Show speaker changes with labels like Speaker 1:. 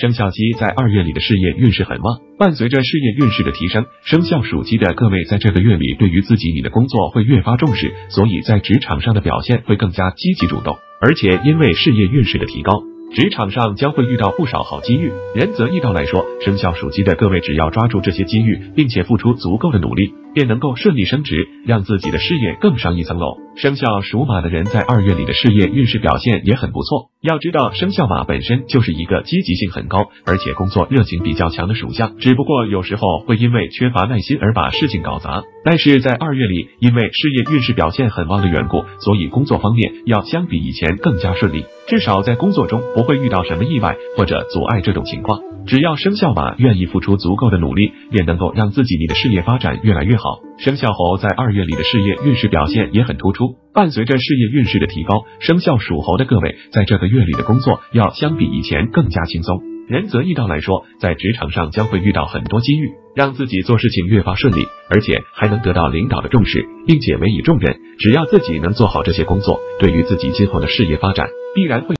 Speaker 1: 生肖鸡在二月里的事业运势很旺，伴随着事业运势的提升，生肖属鸡的各位在这个月里对于自己你的工作会越发重视，所以在职场上的表现会更加积极主动，而且因为事业运势的提高。职场上将会遇到不少好机遇，仁则易道来说，生肖属鸡的各位只要抓住这些机遇，并且付出足够的努力，便能够顺利升职，让自己的事业更上一层楼。生肖属马的人在二月里的事业运势表现也很不错。要知道，生肖马本身就是一个积极性很高，而且工作热情比较强的属相，只不过有时候会因为缺乏耐心而把事情搞砸。但是在二月里，因为事业运势表现很旺的缘故，所以工作方面要相比以前更加顺利，至少在工作中。不会遇到什么意外或者阻碍这种情况，只要生肖马愿意付出足够的努力，便能够让自己你的事业发展越来越好。生肖猴在二月里的事业运势表现也很突出，伴随着事业运势的提高，生肖属猴的各位在这个月里的工作要相比以前更加轻松。仁则易道来说，在职场上将会遇到很多机遇，让自己做事情越发顺利，而且还能得到领导的重视，并且委以重任。只要自己能做好这些工作，对于自己今后的事业发展必然会。